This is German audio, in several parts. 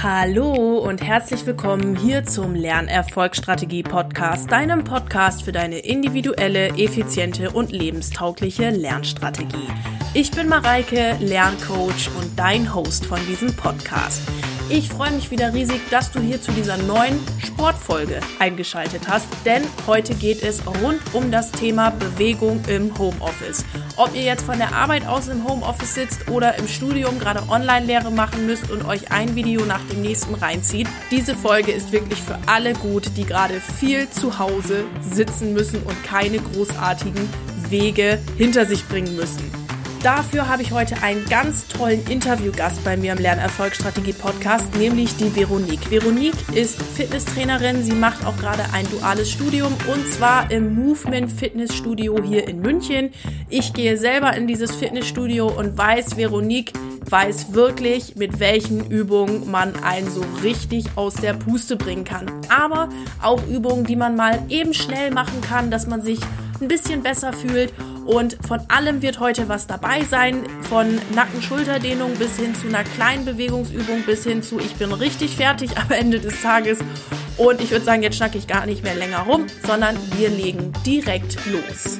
Hallo und herzlich willkommen hier zum Lernerfolgsstrategie Podcast, deinem Podcast für deine individuelle, effiziente und lebenstaugliche Lernstrategie. Ich bin Mareike, Lerncoach und dein Host von diesem Podcast. Ich freue mich wieder riesig, dass du hier zu dieser neuen Sportfolge eingeschaltet hast, denn heute geht es rund um das Thema Bewegung im Homeoffice. Ob ihr jetzt von der Arbeit aus im Homeoffice sitzt oder im Studium gerade Online-Lehre machen müsst und euch ein Video nach dem nächsten reinzieht, diese Folge ist wirklich für alle gut, die gerade viel zu Hause sitzen müssen und keine großartigen Wege hinter sich bringen müssen. Dafür habe ich heute einen ganz tollen Interviewgast bei mir im Lernerfolgsstrategie Podcast, nämlich die Veronique. Veronique ist Fitnesstrainerin. Sie macht auch gerade ein duales Studium und zwar im Movement Fitnessstudio hier in München. Ich gehe selber in dieses Fitnessstudio und weiß, Veronique weiß wirklich, mit welchen Übungen man einen so richtig aus der Puste bringen kann. Aber auch Übungen, die man mal eben schnell machen kann, dass man sich ein bisschen besser fühlt und von allem wird heute was dabei sein, von Nacken-Schulterdehnung bis hin zu einer kleinen Bewegungsübung bis hin zu ich bin richtig fertig am Ende des Tages. Und ich würde sagen, jetzt schnacke ich gar nicht mehr länger rum, sondern wir legen direkt los.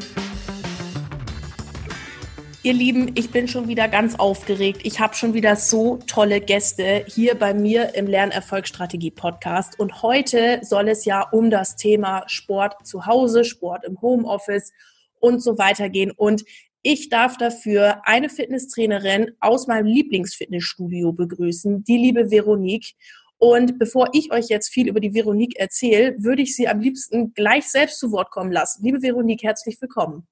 Ihr Lieben, ich bin schon wieder ganz aufgeregt. Ich habe schon wieder so tolle Gäste hier bei mir im Lernerfolgsstrategie Podcast. Und heute soll es ja um das Thema Sport zu Hause, Sport im Homeoffice und so weiter gehen. Und ich darf dafür eine Fitnesstrainerin aus meinem Lieblingsfitnessstudio begrüßen, die liebe Veronique. Und bevor ich euch jetzt viel über die Veronique erzähle, würde ich sie am liebsten gleich selbst zu Wort kommen lassen. Liebe Veronique, herzlich willkommen.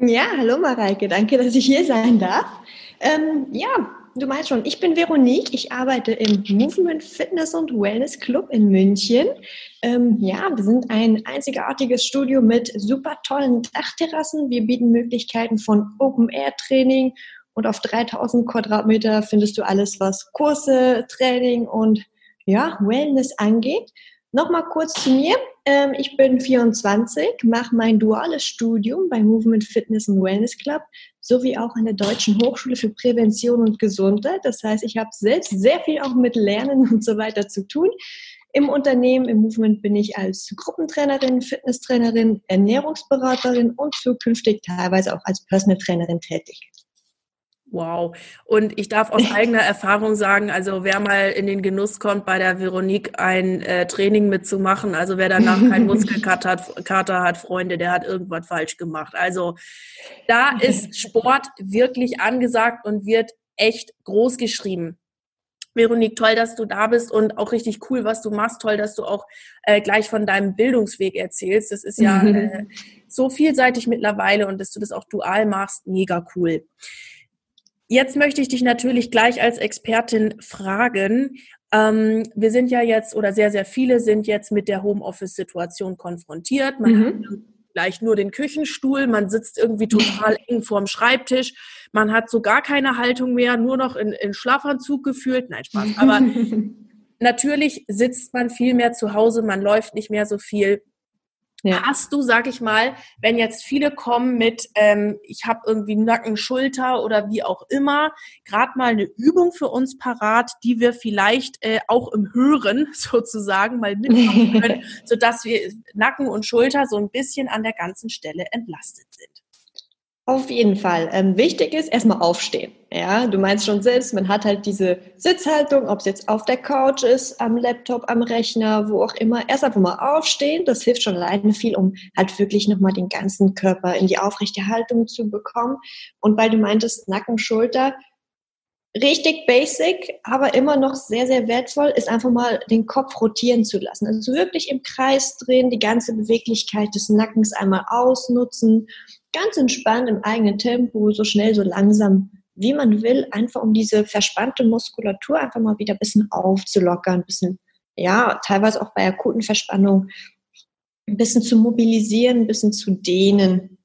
Ja, hallo Mareike, danke, dass ich hier sein darf. Ähm, ja, du meinst schon, ich bin Veronique, ich arbeite im Movement Fitness und Wellness Club in München. Ähm, ja, wir sind ein einzigartiges Studio mit super tollen Dachterrassen. Wir bieten Möglichkeiten von Open-Air-Training und auf 3000 Quadratmeter findest du alles, was Kurse, Training und ja, Wellness angeht. Nochmal kurz zu mir. Ähm, ich bin 24, mache mein duales Studium bei Movement Fitness und Wellness Club sowie auch an der Deutschen Hochschule für Prävention und Gesundheit. Das heißt, ich habe selbst sehr viel auch mit Lernen und so weiter zu tun. Im Unternehmen, im Movement bin ich als Gruppentrainerin, Fitnesstrainerin, Ernährungsberaterin und zukünftig teilweise auch als Personal Trainerin tätig. Wow. Und ich darf aus eigener Erfahrung sagen, also wer mal in den Genuss kommt, bei der Veronique ein äh, Training mitzumachen, also wer danach keinen Muskelkater hat, Kater hat, Freunde, der hat irgendwas falsch gemacht. Also da ist Sport wirklich angesagt und wird echt groß geschrieben. Veronique, toll, dass du da bist und auch richtig cool, was du machst. Toll, dass du auch äh, gleich von deinem Bildungsweg erzählst. Das ist ja äh, so vielseitig mittlerweile und dass du das auch dual machst, mega cool. Jetzt möchte ich dich natürlich gleich als Expertin fragen. Ähm, wir sind ja jetzt oder sehr, sehr viele sind jetzt mit der Homeoffice-Situation konfrontiert. Man mhm. hat gleich nur den Küchenstuhl, man sitzt irgendwie total eng vorm Schreibtisch, man hat so gar keine Haltung mehr, nur noch in, in Schlafanzug gefühlt. Nein, Spaß. Aber natürlich sitzt man viel mehr zu Hause, man läuft nicht mehr so viel. Ja. Hast du, sag ich mal, wenn jetzt viele kommen mit, ähm, ich habe irgendwie Nacken, Schulter oder wie auch immer, gerade mal eine Übung für uns parat, die wir vielleicht äh, auch im Hören sozusagen mal mitmachen können, sodass wir Nacken und Schulter so ein bisschen an der ganzen Stelle entlastet sind. Auf jeden Fall. Ähm, wichtig ist erstmal aufstehen. Ja, du meinst schon selbst, man hat halt diese Sitzhaltung, ob es jetzt auf der Couch ist, am Laptop, am Rechner, wo auch immer. Erst einfach mal aufstehen. Das hilft schon alleine viel, um halt wirklich nochmal den ganzen Körper in die aufrechte Haltung zu bekommen. Und weil du meintest, Nacken, Schulter, richtig basic, aber immer noch sehr, sehr wertvoll, ist einfach mal den Kopf rotieren zu lassen. Also wirklich im Kreis drehen, die ganze Beweglichkeit des Nackens einmal ausnutzen ganz entspannt im eigenen Tempo, so schnell, so langsam, wie man will, einfach um diese verspannte Muskulatur einfach mal wieder ein bisschen aufzulockern, ein bisschen, ja, teilweise auch bei akuten Verspannungen, ein bisschen zu mobilisieren, ein bisschen zu dehnen.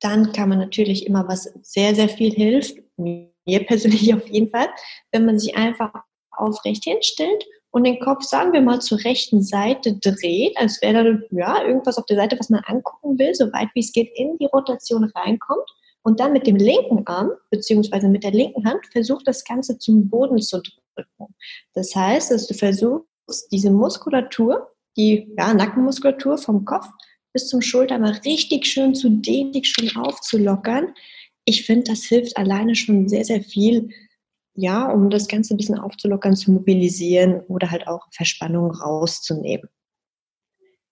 Dann kann man natürlich immer, was sehr, sehr viel hilft, mir persönlich auf jeden Fall, wenn man sich einfach aufrecht hinstellt und den Kopf, sagen wir mal, zur rechten Seite dreht, als wäre da ja, irgendwas auf der Seite, was man angucken will, so weit wie es geht, in die Rotation reinkommt Und dann mit dem linken Arm, beziehungsweise mit der linken Hand, versuch das Ganze zum Boden zu drücken. Das heißt, dass du versuchst, diese Muskulatur, die ja, Nackenmuskulatur vom Kopf bis zum Schulter mal richtig schön zu dehnen, schön aufzulockern. Ich finde, das hilft alleine schon sehr, sehr viel, ja, um das Ganze ein bisschen aufzulockern, zu mobilisieren oder halt auch Verspannung rauszunehmen.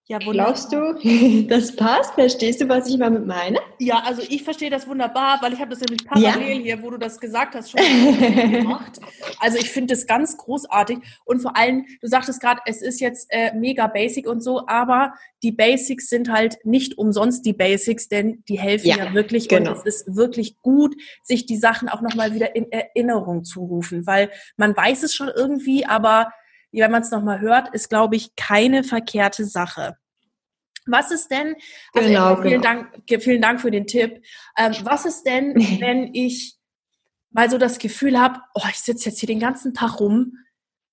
Ja, Glaubst du, das passt? Verstehst du, was ich damit meine? Ja, also ich verstehe das wunderbar, weil ich habe das nämlich parallel ja. hier, wo du das gesagt hast, schon gemacht. Also ich finde das ganz großartig und vor allem, du sagtest gerade, es ist jetzt äh, mega basic und so, aber die Basics sind halt nicht umsonst die Basics, denn die helfen ja, ja wirklich genau. und es ist wirklich gut, sich die Sachen auch nochmal wieder in Erinnerung zu rufen, weil man weiß es schon irgendwie, aber wenn man es nochmal hört, ist, glaube ich, keine verkehrte Sache. Was ist denn, also genau, vielen, genau. Dank, vielen Dank für den Tipp. Ähm, was ist denn, wenn ich mal so das Gefühl habe, oh, ich sitze jetzt hier den ganzen Tag rum,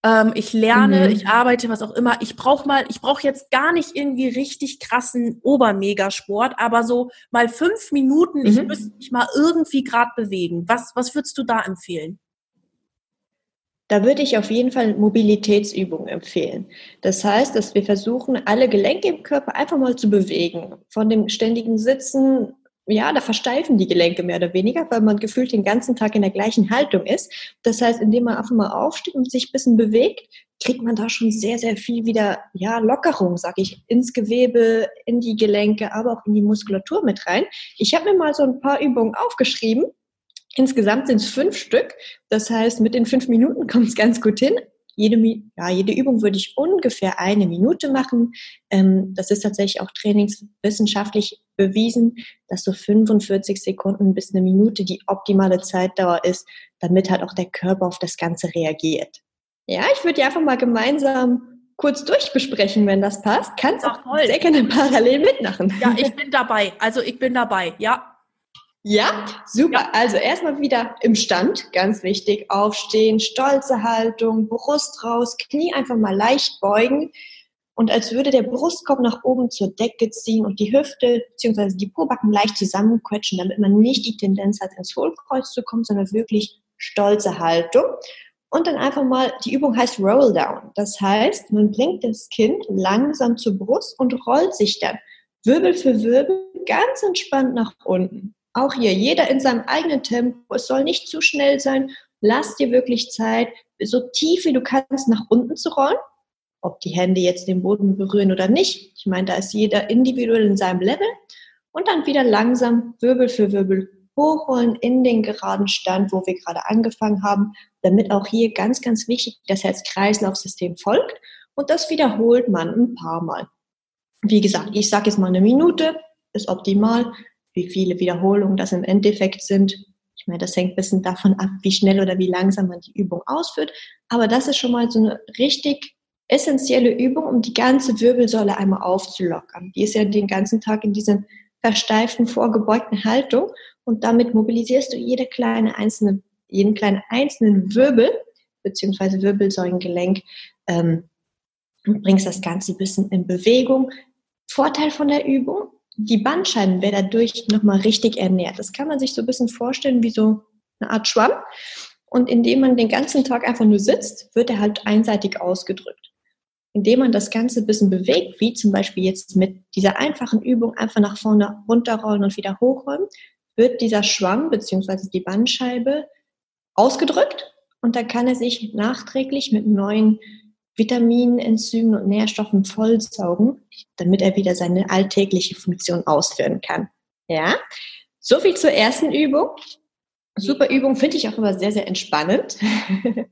ähm, ich lerne, mhm. ich arbeite, was auch immer. Ich brauche mal, ich brauche jetzt gar nicht irgendwie richtig krassen Obermegasport, aber so mal fünf Minuten, mhm. ich müsste mich mal irgendwie gerade bewegen. Was, was würdest du da empfehlen? Da würde ich auf jeden Fall Mobilitätsübungen empfehlen. Das heißt, dass wir versuchen, alle Gelenke im Körper einfach mal zu bewegen. Von dem ständigen Sitzen, ja, da versteifen die Gelenke mehr oder weniger, weil man gefühlt den ganzen Tag in der gleichen Haltung ist. Das heißt, indem man einfach mal aufsteht und sich ein bisschen bewegt, kriegt man da schon sehr, sehr viel wieder, ja, Lockerung, sag ich, ins Gewebe, in die Gelenke, aber auch in die Muskulatur mit rein. Ich habe mir mal so ein paar Übungen aufgeschrieben Insgesamt sind es fünf Stück. Das heißt, mit den fünf Minuten kommt es ganz gut hin. Jede, ja, jede Übung würde ich ungefähr eine Minute machen. Ähm, das ist tatsächlich auch trainingswissenschaftlich bewiesen, dass so 45 Sekunden bis eine Minute die optimale Zeitdauer ist, damit halt auch der Körper auf das Ganze reagiert. Ja, ich würde die einfach mal gemeinsam kurz durchbesprechen, wenn das passt. Kannst auch sehr gerne parallel mitmachen. Ja, ich bin dabei. Also ich bin dabei. Ja, ja, super. Ja. Also erstmal wieder im Stand, ganz wichtig. Aufstehen, stolze Haltung, Brust raus, Knie einfach mal leicht beugen. Und als würde der Brustkorb nach oben zur Decke ziehen und die Hüfte bzw. die Pobacken leicht zusammenquetschen, damit man nicht die Tendenz hat, ins Hohlkreuz zu kommen, sondern wirklich stolze Haltung. Und dann einfach mal, die Übung heißt Roll Down. Das heißt, man bringt das Kind langsam zur Brust und rollt sich dann Wirbel für Wirbel ganz entspannt nach unten. Auch hier, jeder in seinem eigenen Tempo. Es soll nicht zu schnell sein. Lass dir wirklich Zeit, so tief wie du kannst nach unten zu rollen. Ob die Hände jetzt den Boden berühren oder nicht. Ich meine, da ist jeder individuell in seinem Level. Und dann wieder langsam Wirbel für Wirbel hochrollen in den geraden Stand, wo wir gerade angefangen haben, damit auch hier ganz, ganz wichtig das Herz-Kreislauf-System folgt. Und das wiederholt man ein paar Mal. Wie gesagt, ich sage jetzt mal eine Minute, ist optimal wie viele Wiederholungen das im Endeffekt sind. Ich meine, das hängt ein bisschen davon ab, wie schnell oder wie langsam man die Übung ausführt. Aber das ist schon mal so eine richtig essentielle Übung, um die ganze Wirbelsäule einmal aufzulockern. Die ist ja den ganzen Tag in dieser versteiften, vorgebeugten Haltung und damit mobilisierst du jede kleine einzelne, jeden kleinen einzelnen Wirbel beziehungsweise Wirbelsäulengelenk ähm, und bringst das Ganze ein bisschen in Bewegung. Vorteil von der Übung, die Bandscheiben werden dadurch nochmal richtig ernährt. Das kann man sich so ein bisschen vorstellen wie so eine Art Schwamm. Und indem man den ganzen Tag einfach nur sitzt, wird er halt einseitig ausgedrückt. Indem man das Ganze ein bisschen bewegt, wie zum Beispiel jetzt mit dieser einfachen Übung einfach nach vorne runterrollen und wieder hochrollen, wird dieser Schwamm bzw. die Bandscheibe ausgedrückt und dann kann er sich nachträglich mit neuen Vitaminen, Enzymen und Nährstoffen vollsaugen, damit er wieder seine alltägliche Funktion ausführen kann. Ja, so viel zur ersten Übung. Super Übung, finde ich auch immer sehr, sehr entspannend.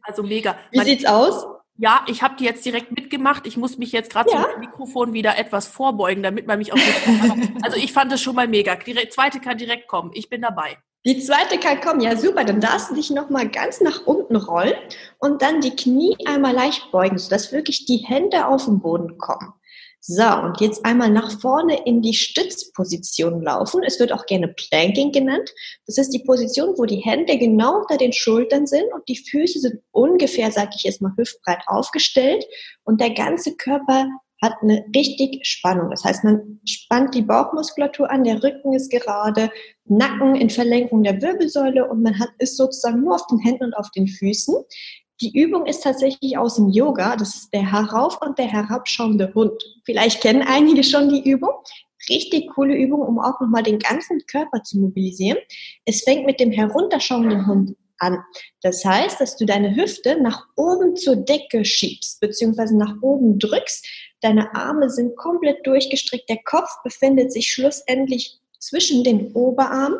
Also mega. Wie sieht's aus? Ja, ich habe die jetzt direkt mitgemacht. Ich muss mich jetzt gerade ja. zum Mikrofon wieder etwas vorbeugen, damit man mich auch. also ich fand es schon mal mega. Die zweite kann direkt kommen. Ich bin dabei. Die zweite kann kommen. Ja, super. Dann darfst du dich nochmal ganz nach unten rollen und dann die Knie einmal leicht beugen, sodass wirklich die Hände auf den Boden kommen. So, und jetzt einmal nach vorne in die Stützposition laufen. Es wird auch gerne Planking genannt. Das ist die Position, wo die Hände genau unter den Schultern sind und die Füße sind ungefähr, sage ich jetzt mal, hüftbreit aufgestellt und der ganze Körper hat eine richtig Spannung. Das heißt, man spannt die Bauchmuskulatur an, der Rücken ist gerade, Nacken in Verlenkung der Wirbelsäule und man hat, ist sozusagen nur auf den Händen und auf den Füßen. Die Übung ist tatsächlich aus dem Yoga. Das ist der herauf- und der herabschauende Hund. Vielleicht kennen einige schon die Übung. Richtig coole Übung, um auch nochmal den ganzen Körper zu mobilisieren. Es fängt mit dem herunterschauenden Hund an. Das heißt, dass du deine Hüfte nach oben zur Decke schiebst, beziehungsweise nach oben drückst. Deine Arme sind komplett durchgestreckt. Der Kopf befindet sich schlussendlich zwischen den Oberarmen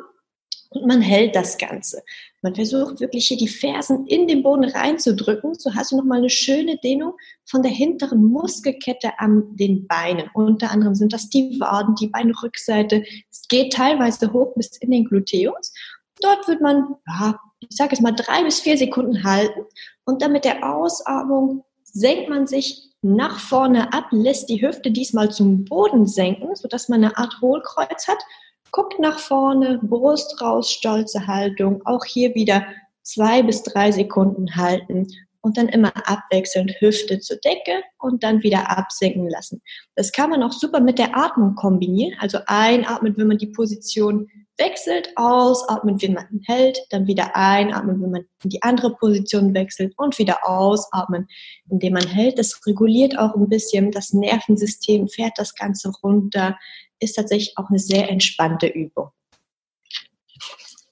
und man hält das Ganze. Man versucht wirklich hier die Fersen in den Boden reinzudrücken. So hast du nochmal eine schöne Dehnung von der hinteren Muskelkette an den Beinen. Unter anderem sind das die Waden, die Beinrückseite. Es geht teilweise hoch bis in den Gluteus. Dort wird man, ja, ich sage es mal, drei bis vier Sekunden halten. Und dann mit der Ausatmung senkt man sich nach vorne ab, lässt die Hüfte diesmal zum Boden senken, sodass man eine Art Hohlkreuz hat Guckt nach vorne, Brust raus, stolze Haltung. Auch hier wieder zwei bis drei Sekunden halten und dann immer abwechselnd Hüfte zur Decke und dann wieder absinken lassen. Das kann man auch super mit der Atmung kombinieren. Also einatmen, wenn man die Position wechselt, ausatmen, wenn man hält, dann wieder einatmen, wenn man in die andere Position wechselt und wieder ausatmen, indem man hält. Das reguliert auch ein bisschen das Nervensystem, fährt das Ganze runter, ist tatsächlich auch eine sehr entspannte Übung.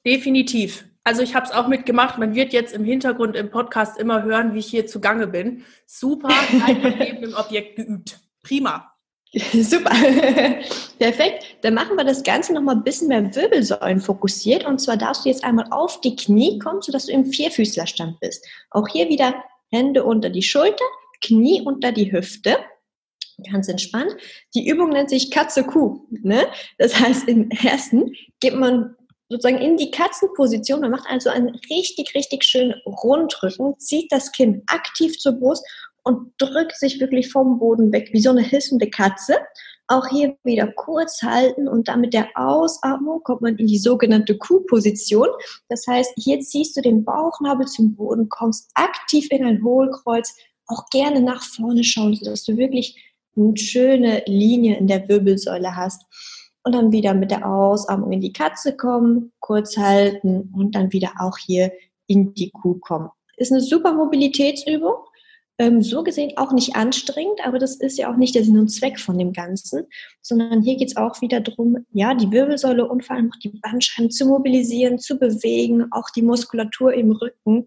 Definitiv. Also ich habe es auch mitgemacht. Man wird jetzt im Hintergrund im Podcast immer hören, wie ich hier zugange bin. Super, neben dem Objekt geübt. Prima. Super. Perfekt. Dann machen wir das Ganze nochmal ein bisschen mehr Wirbelsäulen fokussiert. Und zwar darfst du jetzt einmal auf die Knie kommen, sodass du im Vierfüßlerstand bist. Auch hier wieder Hände unter die Schulter, Knie unter die Hüfte ganz entspannt. Die Übung nennt sich Katze-Kuh. Ne? Das heißt, im ersten geht man sozusagen in die Katzenposition. Man macht also einen richtig, richtig schönen Rundrücken, zieht das Kinn aktiv zur Brust und drückt sich wirklich vom Boden weg, wie so eine hissende Katze. Auch hier wieder kurz halten und dann mit der Ausatmung kommt man in die sogenannte Kuhposition. Das heißt, hier ziehst du den Bauchnabel zum Boden, kommst aktiv in ein Hohlkreuz, auch gerne nach vorne schauen, sodass du wirklich eine schöne Linie in der Wirbelsäule hast. Und dann wieder mit der Ausatmung in die Katze kommen, kurz halten und dann wieder auch hier in die Kuh kommen. Ist eine super Mobilitätsübung. Ähm, so gesehen auch nicht anstrengend, aber das ist ja auch nicht der Sinn und Zweck von dem Ganzen, sondern hier geht es auch wieder darum, ja, die Wirbelsäule und vor allem auch die Bandscheiben zu mobilisieren, zu bewegen, auch die Muskulatur im Rücken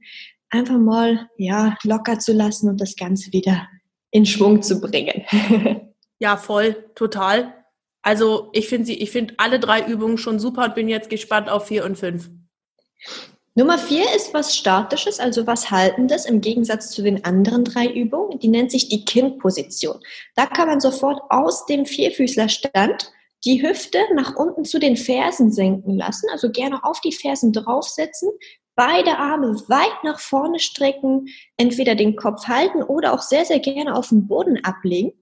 einfach mal ja, locker zu lassen und das Ganze wieder in Schwung zu bringen. ja, voll, total. Also ich finde sie, ich finde alle drei Übungen schon super und bin jetzt gespannt auf vier und fünf. Nummer vier ist was Statisches, also was Haltendes im Gegensatz zu den anderen drei Übungen. Die nennt sich die Kindposition. Da kann man sofort aus dem Vierfüßlerstand die Hüfte nach unten zu den Fersen senken lassen, also gerne auf die Fersen draufsetzen, beide Arme weit nach vorne strecken, entweder den Kopf halten oder auch sehr, sehr gerne auf den Boden ablegen.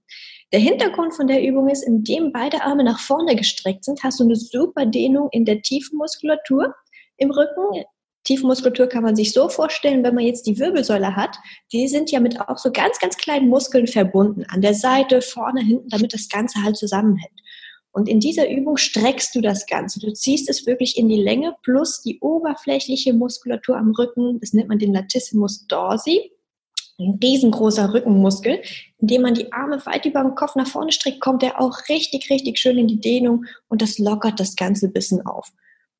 Der Hintergrund von der Übung ist, indem beide Arme nach vorne gestreckt sind, hast du eine super Dehnung in der Tiefenmuskulatur im Rücken. Tiefenmuskulatur kann man sich so vorstellen, wenn man jetzt die Wirbelsäule hat, die sind ja mit auch so ganz, ganz kleinen Muskeln verbunden, an der Seite, vorne, hinten, damit das Ganze halt zusammenhält. Und in dieser Übung streckst du das Ganze. Du ziehst es wirklich in die Länge plus die oberflächliche Muskulatur am Rücken. Das nennt man den Latissimus dorsi. Ein riesengroßer Rückenmuskel. Indem man die Arme weit über den Kopf nach vorne streckt, kommt er auch richtig, richtig schön in die Dehnung und das lockert das Ganze bisschen auf.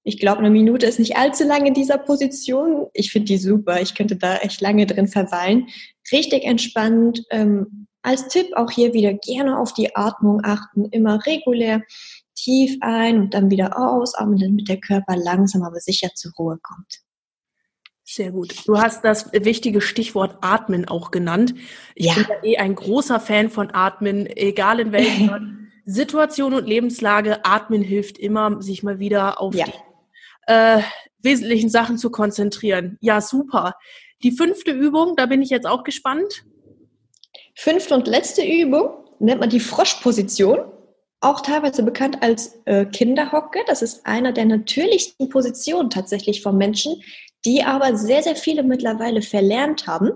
Ich glaube, eine Minute ist nicht allzu lang in dieser Position. Ich finde die super. Ich könnte da echt lange drin verweilen. Richtig entspannt. Ähm, als Tipp auch hier wieder gerne auf die Atmung achten, immer regulär tief ein und dann wieder ausatmen, damit der Körper langsam aber sicher zur Ruhe kommt. Sehr gut. Du hast das wichtige Stichwort Atmen auch genannt. Ich ja. bin ja eh ein großer Fan von Atmen, egal in welcher Situation und Lebenslage. Atmen hilft immer, sich mal wieder auf ja. die äh, wesentlichen Sachen zu konzentrieren. Ja, super. Die fünfte Übung, da bin ich jetzt auch gespannt. Fünfte und letzte Übung nennt man die Froschposition, auch teilweise bekannt als äh, Kinderhocke. Das ist einer der natürlichsten Positionen tatsächlich von Menschen, die aber sehr, sehr viele mittlerweile verlernt haben.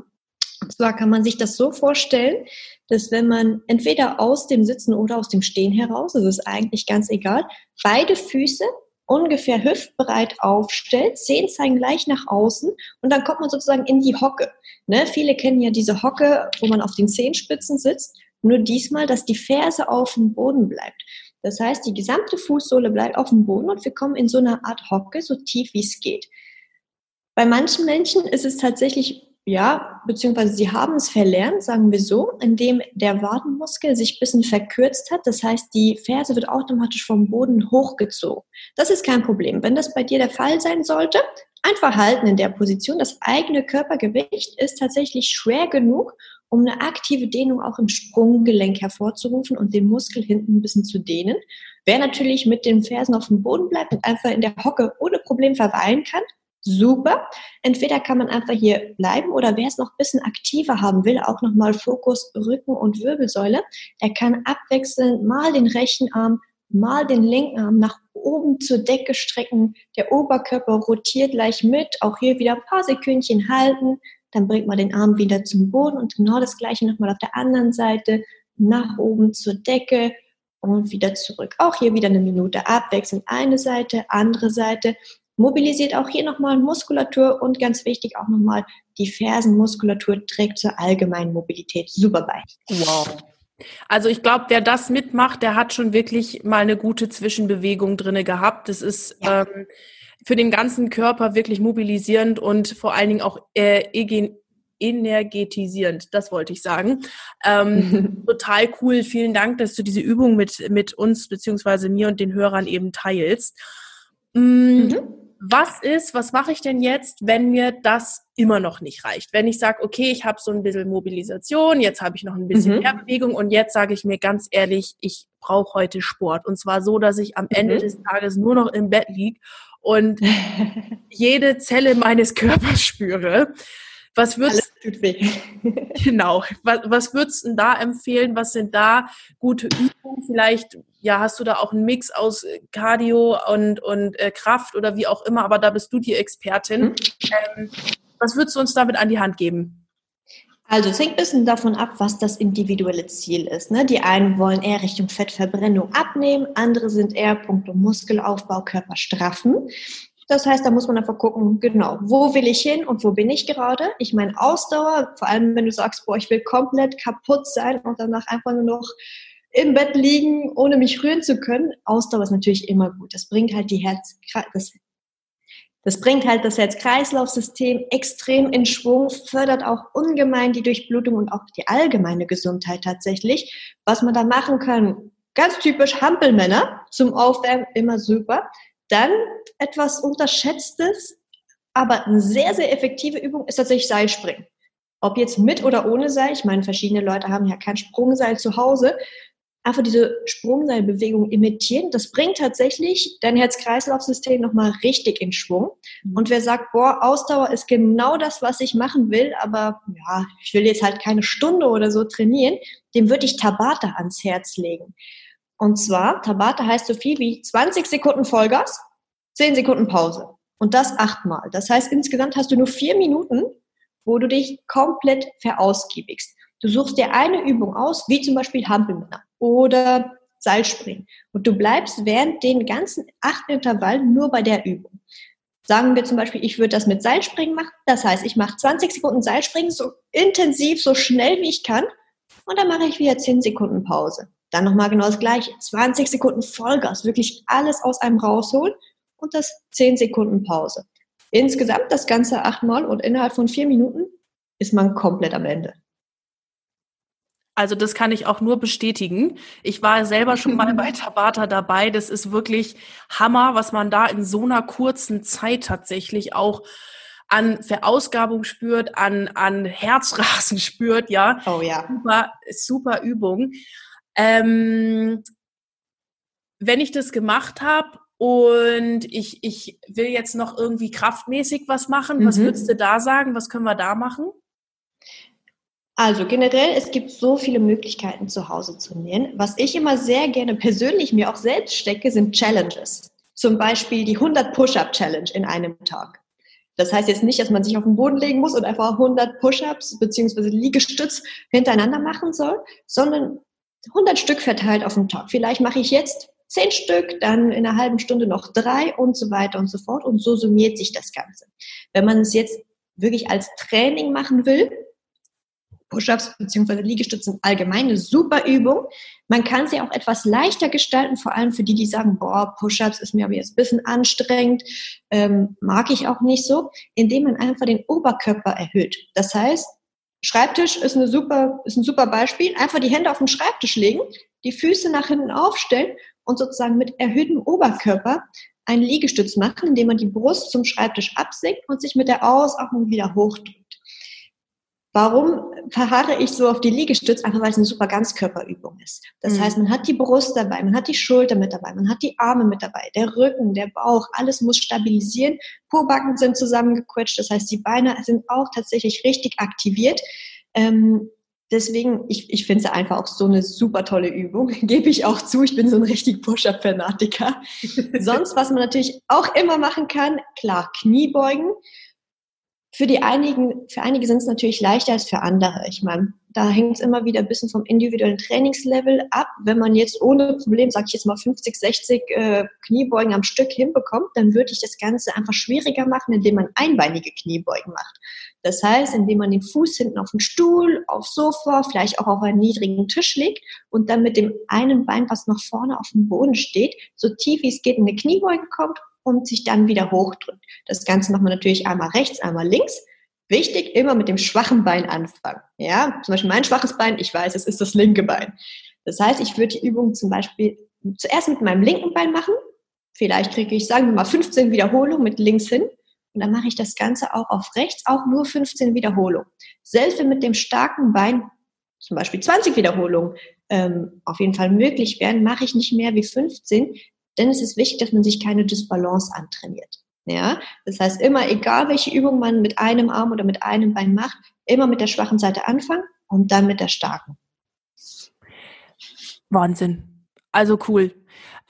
Und zwar kann man sich das so vorstellen, dass wenn man entweder aus dem Sitzen oder aus dem Stehen heraus, das ist eigentlich ganz egal, beide Füße ungefähr hüftbereit aufstellt, Zehen zeigen gleich nach außen und dann kommt man sozusagen in die Hocke. Ne? Viele kennen ja diese Hocke, wo man auf den Zehenspitzen sitzt, nur diesmal, dass die Ferse auf dem Boden bleibt. Das heißt, die gesamte Fußsohle bleibt auf dem Boden und wir kommen in so eine Art Hocke, so tief wie es geht. Bei manchen Menschen ist es tatsächlich ja, beziehungsweise sie haben es verlernt, sagen wir so, indem der Wadenmuskel sich ein bisschen verkürzt hat. Das heißt, die Ferse wird automatisch vom Boden hochgezogen. Das ist kein Problem. Wenn das bei dir der Fall sein sollte, einfach halten in der Position. Das eigene Körpergewicht ist tatsächlich schwer genug, um eine aktive Dehnung auch im Sprunggelenk hervorzurufen und den Muskel hinten ein bisschen zu dehnen. Wer natürlich mit den Fersen auf dem Boden bleibt und einfach in der Hocke ohne Problem verweilen kann, super. Entweder kann man einfach hier bleiben oder wer es noch ein bisschen aktiver haben will, auch nochmal Fokus Rücken und Wirbelsäule, der kann abwechselnd mal den rechten Arm, mal den linken Arm nach oben zur Decke strecken. Der Oberkörper rotiert gleich mit. Auch hier wieder ein paar Sekündchen halten. Dann bringt man den Arm wieder zum Boden und genau das gleiche nochmal auf der anderen Seite. Nach oben zur Decke und wieder zurück. Auch hier wieder eine Minute abwechselnd. Eine Seite, andere Seite mobilisiert auch hier nochmal Muskulatur und ganz wichtig auch nochmal die Fersenmuskulatur trägt zur allgemeinen Mobilität super bei. Wow. Also ich glaube, wer das mitmacht, der hat schon wirklich mal eine gute Zwischenbewegung drinne gehabt. Das ist ja. ähm, für den ganzen Körper wirklich mobilisierend und vor allen Dingen auch äh, energetisierend, das wollte ich sagen. Ähm, total cool. Vielen Dank, dass du diese Übung mit, mit uns beziehungsweise mir und den Hörern eben teilst. Mm, mhm was ist, was mache ich denn jetzt, wenn mir das immer noch nicht reicht? Wenn ich sage, okay, ich habe so ein bisschen Mobilisation, jetzt habe ich noch ein bisschen mhm. mehr Bewegung und jetzt sage ich mir ganz ehrlich, ich brauche heute Sport. Und zwar so, dass ich am Ende mhm. des Tages nur noch im Bett liege und jede Zelle meines Körpers spüre. Was würdest genau. Was, was würdest du da empfehlen? Was sind da gute Übungen? Vielleicht, ja, hast du da auch einen Mix aus Cardio und, und äh, Kraft oder wie auch immer, aber da bist du die Expertin. Mhm. Ähm, was würdest du uns damit an die Hand geben? Also es hängt ein bisschen davon ab, was das individuelle Ziel ist. Ne? Die einen wollen eher Richtung Fettverbrennung abnehmen, andere sind eher Punkte Muskelaufbau, Körper straffen. Das heißt, da muss man einfach gucken, genau, wo will ich hin und wo bin ich gerade? Ich meine, Ausdauer, vor allem wenn du sagst, boah, ich will komplett kaputt sein und danach einfach nur noch im Bett liegen, ohne mich rühren zu können. Ausdauer ist natürlich immer gut. Das bringt halt die Herz, das, das bringt halt das Herz-Kreislauf-System extrem in Schwung, fördert auch ungemein die Durchblutung und auch die allgemeine Gesundheit tatsächlich. Was man da machen kann, ganz typisch Hampelmänner zum Aufwärmen, immer super. Dann etwas Unterschätztes, aber eine sehr, sehr effektive Übung ist tatsächlich Seilspringen. Ob jetzt mit oder ohne Seil, ich meine, verschiedene Leute haben ja kein Sprungseil zu Hause, einfach diese Sprungseilbewegung imitieren, das bringt tatsächlich dein Herz-Kreislauf-System nochmal richtig in Schwung. Mhm. Und wer sagt, boah, Ausdauer ist genau das, was ich machen will, aber ja, ich will jetzt halt keine Stunde oder so trainieren, dem würde ich Tabata ans Herz legen. Und zwar, Tabata heißt so viel wie 20 Sekunden Vollgas, 10 Sekunden Pause. Und das achtmal. Das heißt, insgesamt hast du nur vier Minuten, wo du dich komplett verausgiebigst. Du suchst dir eine Übung aus, wie zum Beispiel Hampelmänner oder Seilspringen. Und du bleibst während den ganzen acht Intervallen nur bei der Übung. Sagen wir zum Beispiel, ich würde das mit Seilspringen machen. Das heißt, ich mache 20 Sekunden Seilspringen so intensiv, so schnell wie ich kann. Und dann mache ich wieder 10 Sekunden Pause. Dann nochmal genau das gleiche. 20 Sekunden Vollgas, wirklich alles aus einem rausholen und das 10 Sekunden Pause. Insgesamt das Ganze achtmal und innerhalb von vier Minuten ist man komplett am Ende. Also das kann ich auch nur bestätigen. Ich war selber schon mal bei Tabata dabei. Das ist wirklich Hammer, was man da in so einer kurzen Zeit tatsächlich auch an Verausgabung spürt, an, an Herzrasen spürt, ja. Oh ja. Super, super Übung. Ähm, wenn ich das gemacht habe und ich, ich will jetzt noch irgendwie kraftmäßig was machen, mhm. was würdest du da sagen? Was können wir da machen? Also generell, es gibt so viele Möglichkeiten zu Hause zu nähen. Was ich immer sehr gerne persönlich mir auch selbst stecke, sind Challenges. Zum Beispiel die 100 Push-Up-Challenge in einem Tag. Das heißt jetzt nicht, dass man sich auf den Boden legen muss und einfach 100 Push-ups beziehungsweise Liegestütz hintereinander machen soll, sondern 100 Stück verteilt auf den Tag. Vielleicht mache ich jetzt 10 Stück, dann in einer halben Stunde noch drei und so weiter und so fort. Und so summiert sich das Ganze. Wenn man es jetzt wirklich als Training machen will, Push-ups bzw. Liegestützen allgemein eine super Übung. Man kann sie auch etwas leichter gestalten, vor allem für die, die sagen, boah, Push-ups ist mir aber jetzt ein bisschen anstrengend, ähm, mag ich auch nicht so, indem man einfach den Oberkörper erhöht. Das heißt, Schreibtisch ist, eine super, ist ein super Beispiel. Einfach die Hände auf den Schreibtisch legen, die Füße nach hinten aufstellen und sozusagen mit erhöhtem Oberkörper einen Liegestütz machen, indem man die Brust zum Schreibtisch absinkt und sich mit der Ausatmung wieder hochdrückt. Warum verharre ich so auf die Liegestütz? Einfach weil es eine super Ganzkörperübung ist. Das mhm. heißt, man hat die Brust dabei, man hat die Schulter mit dabei, man hat die Arme mit dabei, der Rücken, der Bauch, alles muss stabilisieren. Pobacken sind zusammengequetscht, das heißt, die Beine sind auch tatsächlich richtig aktiviert. Ähm, deswegen, ich, ich finde es einfach auch so eine super tolle Übung. Gebe ich auch zu, ich bin so ein richtig Push-Up-Fanatiker. Sonst, was man natürlich auch immer machen kann, klar, Kniebeugen. Für die einigen, für einige sind es natürlich leichter als für andere. Ich meine, da hängt es immer wieder ein bisschen vom individuellen Trainingslevel ab. Wenn man jetzt ohne Problem, sag ich jetzt mal 50, 60 äh, Kniebeugen am Stück hinbekommt, dann würde ich das Ganze einfach schwieriger machen, indem man einbeinige Kniebeugen macht. Das heißt, indem man den Fuß hinten auf den Stuhl, aufs Sofa, vielleicht auch auf einen niedrigen Tisch legt und dann mit dem einen Bein, was noch vorne auf dem Boden steht, so tief wie es geht in eine Kniebeuge kommt und sich dann wieder hochdrückt. Das Ganze macht man natürlich einmal rechts, einmal links. Wichtig, immer mit dem schwachen Bein anfangen. Ja, zum Beispiel mein schwaches Bein, ich weiß, es ist das linke Bein. Das heißt, ich würde die Übung zum Beispiel zuerst mit meinem linken Bein machen. Vielleicht kriege ich, sagen wir mal, 15 Wiederholungen mit links hin. Und dann mache ich das Ganze auch auf rechts, auch nur 15 Wiederholungen. Selbst wenn mit dem starken Bein zum Beispiel 20 Wiederholungen ähm, auf jeden Fall möglich wären, mache ich nicht mehr wie 15, denn es ist wichtig, dass man sich keine Dysbalance antrainiert. Ja, das heißt immer, egal welche Übung man mit einem Arm oder mit einem Bein macht, immer mit der schwachen Seite anfangen und dann mit der starken. Wahnsinn. Also cool.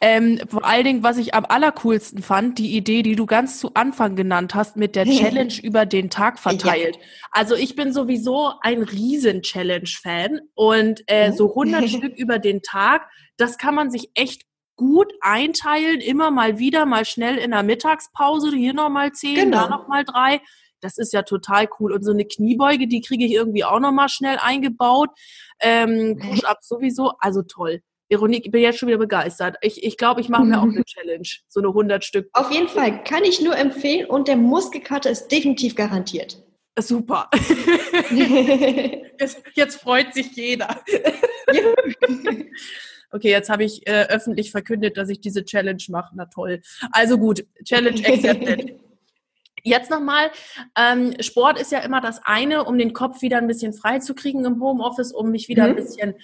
Ähm, vor allen Dingen, was ich am allercoolsten fand, die Idee, die du ganz zu Anfang genannt hast, mit der Challenge über den Tag verteilt. Ja. Also ich bin sowieso ein Riesen-Challenge-Fan und äh, so 100 Stück über den Tag, das kann man sich echt gut einteilen, immer mal wieder, mal schnell in der Mittagspause, hier nochmal zehn, genau. da nochmal drei. Das ist ja total cool. Und so eine Kniebeuge, die kriege ich irgendwie auch nochmal schnell eingebaut. Ähm, Push-up sowieso, also toll. Ironie, ich bin jetzt schon wieder begeistert. Ich glaube, ich, glaub, ich mache mir auch eine Challenge, so eine 100 Stück. Auf jeden Fall, kann ich nur empfehlen und der Muskelkater ist definitiv garantiert. Super. jetzt, jetzt freut sich jeder. Okay, jetzt habe ich äh, öffentlich verkündet, dass ich diese Challenge mache. Na toll. Also gut, Challenge accepted. Jetzt nochmal, ähm, Sport ist ja immer das eine, um den Kopf wieder ein bisschen frei zu kriegen im Homeoffice, um mich wieder mhm. ein bisschen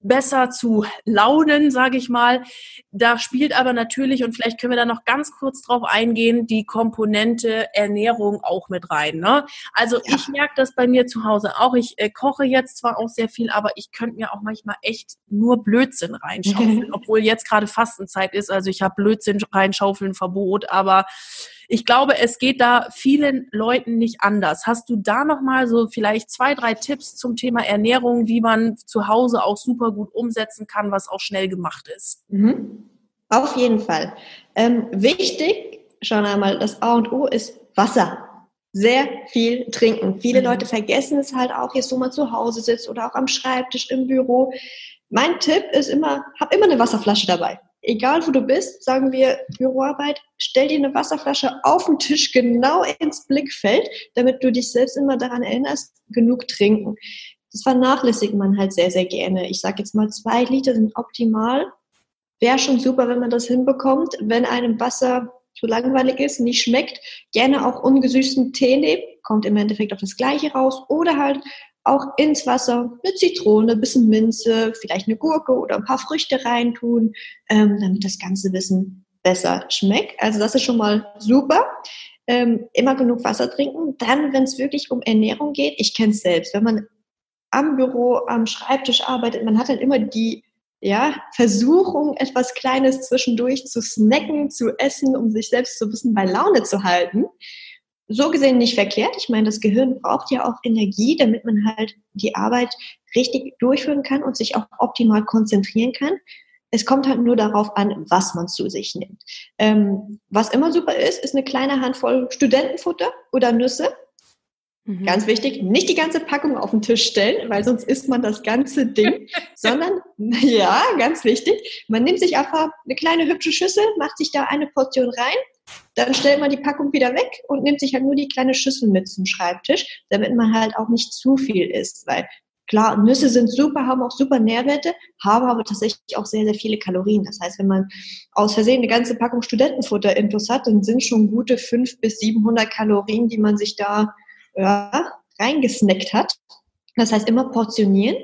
besser zu launen, sage ich mal. Da spielt aber natürlich, und vielleicht können wir da noch ganz kurz drauf eingehen, die Komponente Ernährung auch mit rein. Ne? Also ja. ich merke das bei mir zu Hause auch. Ich äh, koche jetzt zwar auch sehr viel, aber ich könnte mir auch manchmal echt nur Blödsinn reinschaufeln, obwohl jetzt gerade Fastenzeit ist. Also ich habe Blödsinn reinschaufeln Verbot, aber ich glaube, es geht da vielen Leuten nicht anders. Hast du da noch mal so vielleicht zwei, drei Tipps zum Thema Ernährung, wie man zu Hause auch super gut umsetzen kann, was auch schnell gemacht ist? Mhm. Auf jeden Fall. Ähm, wichtig, schon einmal, das A und O ist Wasser sehr viel trinken. Viele mhm. Leute vergessen es halt auch jetzt, wo man zu Hause sitzt oder auch am Schreibtisch im Büro. Mein Tipp ist immer, hab immer eine Wasserflasche dabei egal wo du bist, sagen wir Büroarbeit, stell dir eine Wasserflasche auf den Tisch genau ins Blickfeld, damit du dich selbst immer daran erinnerst, genug trinken. Das vernachlässigt man halt sehr, sehr gerne. Ich sage jetzt mal, zwei Liter sind optimal. Wäre schon super, wenn man das hinbekommt. Wenn einem Wasser zu langweilig ist, nicht schmeckt, gerne auch ungesüßten Tee nehmen, kommt im Endeffekt auf das Gleiche raus. Oder halt auch ins Wasser eine Zitrone, ein bisschen Minze, vielleicht eine Gurke oder ein paar Früchte reintun, ähm, damit das ganze Wissen besser schmeckt. Also das ist schon mal super. Ähm, immer genug Wasser trinken. Dann, wenn es wirklich um Ernährung geht, ich kenne es selbst, wenn man am Büro, am Schreibtisch arbeitet, man hat dann immer die ja, Versuchung, etwas Kleines zwischendurch zu snacken, zu essen, um sich selbst so ein bisschen bei Laune zu halten. So gesehen nicht verkehrt. Ich meine, das Gehirn braucht ja auch Energie, damit man halt die Arbeit richtig durchführen kann und sich auch optimal konzentrieren kann. Es kommt halt nur darauf an, was man zu sich nimmt. Ähm, was immer super ist, ist eine kleine Handvoll Studentenfutter oder Nüsse. Mhm. Ganz wichtig, nicht die ganze Packung auf den Tisch stellen, weil sonst isst man das ganze Ding, sondern, ja, ganz wichtig, man nimmt sich einfach eine kleine hübsche Schüssel, macht sich da eine Portion rein, dann stellt man die Packung wieder weg und nimmt sich halt nur die kleine Schüssel mit zum Schreibtisch, damit man halt auch nicht zu viel isst, weil Klar, Nüsse sind super, haben auch super Nährwerte, haben aber tatsächlich auch sehr, sehr viele Kalorien. Das heißt, wenn man aus Versehen eine ganze Packung Studentenfutter intus hat, dann sind schon gute 500 bis 700 Kalorien, die man sich da ja, reingesnackt hat. Das heißt, immer portionieren.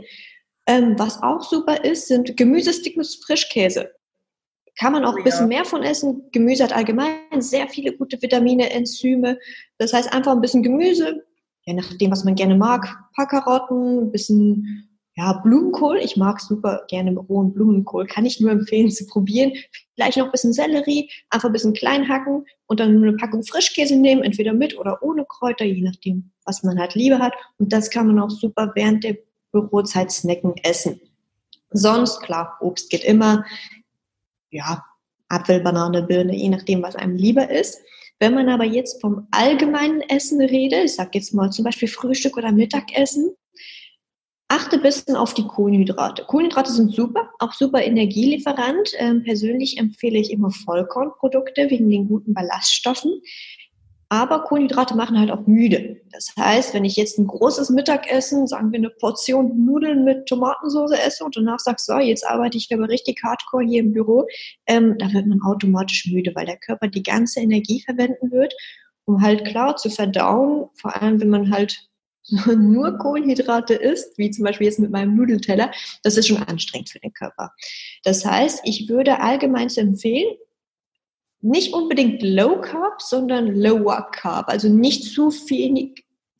Ähm, was auch super ist, sind Gemüsesticks mit Frischkäse. Kann man auch oh, ein bisschen mehr von essen. Gemüse hat allgemein sehr viele gute Vitamine, Enzyme. Das heißt, einfach ein bisschen Gemüse, je nachdem, was man gerne mag, ein paar Karotten, ein bisschen ja, Blumenkohl. Ich mag super gerne rohen Blumenkohl. Kann ich nur empfehlen zu probieren. Vielleicht noch ein bisschen Sellerie, einfach ein bisschen klein hacken und dann eine Packung Frischkäse nehmen, entweder mit oder ohne Kräuter, je nachdem, was man halt lieber hat. Und das kann man auch super während der Bürozeit snacken, essen. Sonst, klar, Obst geht immer. Ja, Apfel, Banane, Birne, je nachdem, was einem lieber ist. Wenn man aber jetzt vom allgemeinen Essen redet, ich sage jetzt mal zum Beispiel Frühstück oder Mittagessen, achte ein bisschen auf die Kohlenhydrate. Kohlenhydrate sind super, auch super Energielieferant. Ähm, persönlich empfehle ich immer Vollkornprodukte wegen den guten Ballaststoffen. Aber Kohlenhydrate machen halt auch müde. Das heißt, wenn ich jetzt ein großes Mittagessen, sagen wir eine Portion Nudeln mit Tomatensauce esse und danach sagst, so, jetzt arbeite ich aber richtig hardcore hier im Büro, ähm, da wird man automatisch müde, weil der Körper die ganze Energie verwenden wird, um halt klar zu verdauen, vor allem wenn man halt nur Kohlenhydrate isst, wie zum Beispiel jetzt mit meinem Nudelteller, das ist schon anstrengend für den Körper. Das heißt, ich würde allgemein empfehlen, nicht unbedingt Low Carb, sondern Lower Carb. Also nicht zu viel,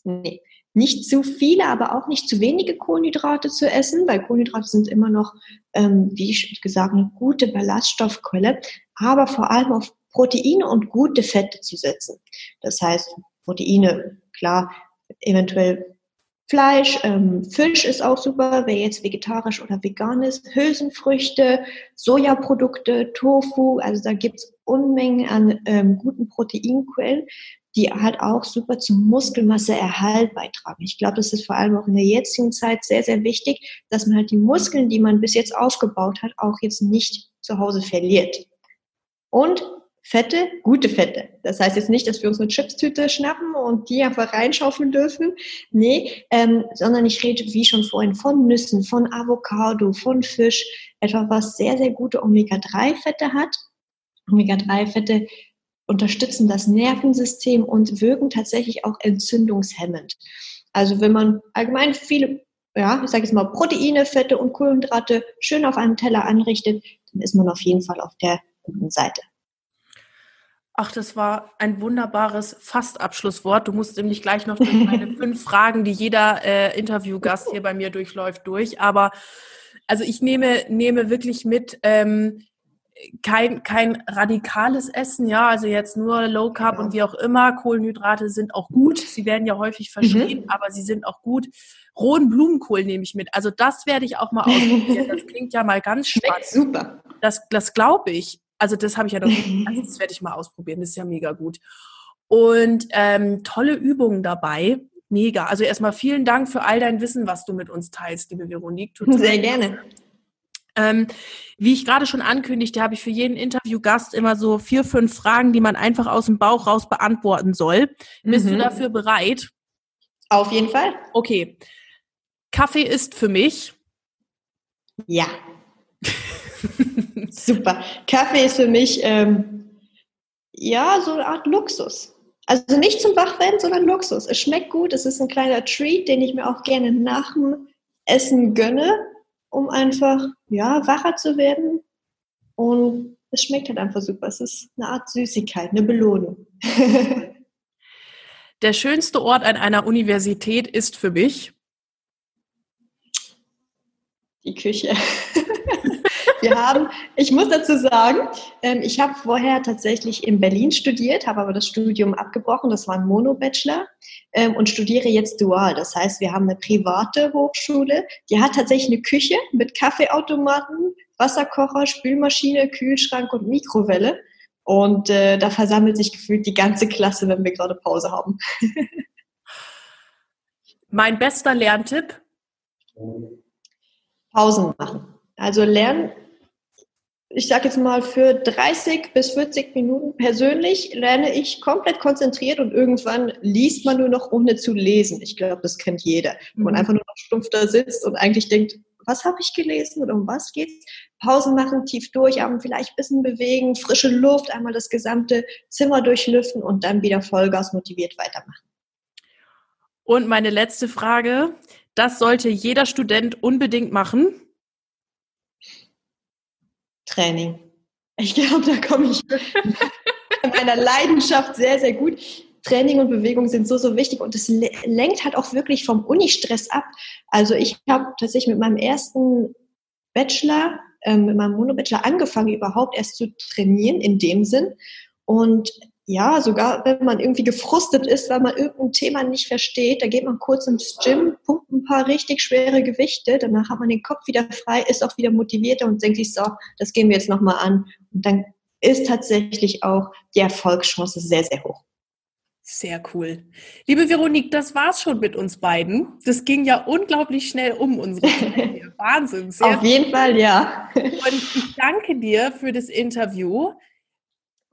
nee, nicht zu viele, aber auch nicht zu wenige Kohlenhydrate zu essen, weil Kohlenhydrate sind immer noch, ähm, wie ich gesagt, eine gute Ballaststoffquelle, aber vor allem auf Proteine und gute Fette zu setzen. Das heißt, Proteine, klar, eventuell Fleisch, ähm, Fisch ist auch super, wer jetzt vegetarisch oder vegan ist, Hülsenfrüchte, Sojaprodukte, Tofu, also da gibt's Unmengen an ähm, guten Proteinquellen, die halt auch super zum Muskelmasseerhalt beitragen. Ich glaube, das ist vor allem auch in der jetzigen Zeit sehr, sehr wichtig, dass man halt die Muskeln, die man bis jetzt aufgebaut hat, auch jetzt nicht zu Hause verliert. Und Fette, gute Fette. Das heißt jetzt nicht, dass wir uns eine Chipstüte schnappen und die einfach reinschaufeln dürfen. Nee, ähm, sondern ich rede, wie schon vorhin, von Nüssen, von Avocado, von Fisch. Etwa was sehr, sehr gute Omega-3-Fette hat. Omega-3-Fette unterstützen das Nervensystem und wirken tatsächlich auch entzündungshemmend. Also wenn man allgemein viele, ja, ich sage jetzt mal Proteine, Fette und Kohlenhydrate schön auf einem Teller anrichtet, dann ist man auf jeden Fall auf der guten Seite. Ach, das war ein wunderbares Fast-Abschlusswort. Du musst nämlich gleich noch meine fünf Fragen, die jeder äh, Interviewgast hier bei mir durchläuft, durch. Aber also ich nehme, nehme wirklich mit, ähm, kein, kein radikales Essen, ja, also jetzt nur Low Carb ja. und wie auch immer. Kohlenhydrate sind auch gut. Sie werden ja häufig verschrieben, mhm. aber sie sind auch gut. Rohen Blumenkohl nehme ich mit. Also das werde ich auch mal ausprobieren. Das klingt ja mal ganz spannend. super. Das, das glaube ich. Also das habe ich ja noch nicht, also das werde ich mal ausprobieren, das ist ja mega gut. Und ähm, tolle Übungen dabei, mega. Also erstmal vielen Dank für all dein Wissen, was du mit uns teilst, liebe Veronique. Total Sehr gerne. Ähm, wie ich gerade schon ankündigte, habe ich für jeden Interviewgast immer so vier, fünf Fragen, die man einfach aus dem Bauch raus beantworten soll. Bist mhm. du dafür bereit? Auf jeden Fall. Okay. Kaffee ist für mich. Ja. Super. Kaffee ist für mich ähm, ja so eine Art Luxus. Also nicht zum Wachwerden, sondern Luxus. Es schmeckt gut, es ist ein kleiner Treat, den ich mir auch gerne nach dem Essen gönne, um einfach ja wacher zu werden. Und es schmeckt halt einfach super. Es ist eine Art Süßigkeit, eine Belohnung. Der schönste Ort an einer Universität ist für mich die Küche. Wir haben, ich muss dazu sagen, ähm, ich habe vorher tatsächlich in Berlin studiert, habe aber das Studium abgebrochen. Das war ein Mono-Bachelor ähm, und studiere jetzt dual. Das heißt, wir haben eine private Hochschule, die hat tatsächlich eine Küche mit Kaffeeautomaten, Wasserkocher, Spülmaschine, Kühlschrank und Mikrowelle. Und äh, da versammelt sich gefühlt die ganze Klasse, wenn wir gerade Pause haben. mein bester Lerntipp? Pausen machen. Also lernen, ich sage jetzt mal, für 30 bis 40 Minuten persönlich lerne ich komplett konzentriert und irgendwann liest man nur noch, ohne zu lesen. Ich glaube, das kennt jeder. Mhm. Man einfach nur noch stumpf da sitzt und eigentlich denkt, was habe ich gelesen oder um was geht's? Pausen machen, tief durchatmen, vielleicht ein bisschen bewegen, frische Luft, einmal das gesamte Zimmer durchlüften und dann wieder Vollgas motiviert weitermachen. Und meine letzte Frage, das sollte jeder Student unbedingt machen? Training. Ich glaube, da komme ich in meiner Leidenschaft sehr, sehr gut. Training und Bewegung sind so, so wichtig und es lenkt halt auch wirklich vom Unistress ab. Also ich habe tatsächlich mit meinem ersten Bachelor, ähm, mit meinem Mono-Bachelor angefangen, überhaupt erst zu trainieren in dem Sinn. Und ja, sogar wenn man irgendwie gefrustet ist, weil man irgendein Thema nicht versteht, da geht man kurz ins Gym, pumpt ein paar richtig schwere Gewichte, danach hat man den Kopf wieder frei, ist auch wieder motivierter und denkt sich so, das gehen wir jetzt nochmal an. Und dann ist tatsächlich auch die Erfolgschance sehr, sehr hoch. Sehr cool. Liebe Veronique, das war's schon mit uns beiden. Das ging ja unglaublich schnell um unsere. Wahnsinn. Auf jeden Fall, ja. Und ich danke dir für das Interview.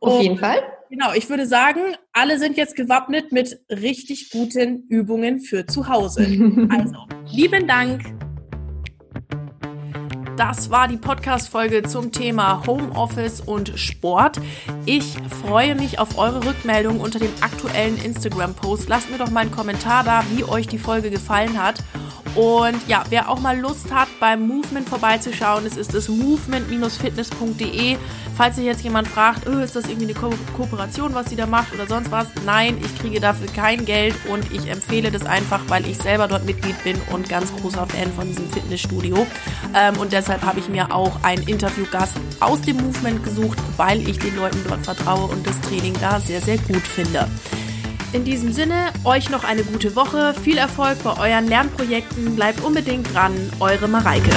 Auf jeden Fall. Genau, ich würde sagen, alle sind jetzt gewappnet mit richtig guten Übungen für zu Hause. Also, lieben Dank. Das war die Podcast-Folge zum Thema Homeoffice und Sport. Ich freue mich auf eure Rückmeldung unter dem aktuellen Instagram-Post. Lasst mir doch mal einen Kommentar da, wie euch die Folge gefallen hat. Und ja, wer auch mal Lust hat, beim Movement vorbeizuschauen, es ist das movement-fitness.de. Falls sich jetzt jemand fragt, oh, ist das irgendwie eine Ko Kooperation, was sie da macht oder sonst was? Nein, ich kriege dafür kein Geld und ich empfehle das einfach, weil ich selber dort Mitglied bin und ganz großer Fan von diesem Fitnessstudio. Ähm, und deshalb habe ich mir auch einen Interviewgast aus dem Movement gesucht, weil ich den Leuten dort vertraue und das Training da sehr, sehr gut finde. In diesem Sinne, euch noch eine gute Woche, viel Erfolg bei euren Lernprojekten, bleibt unbedingt dran, eure Mareike.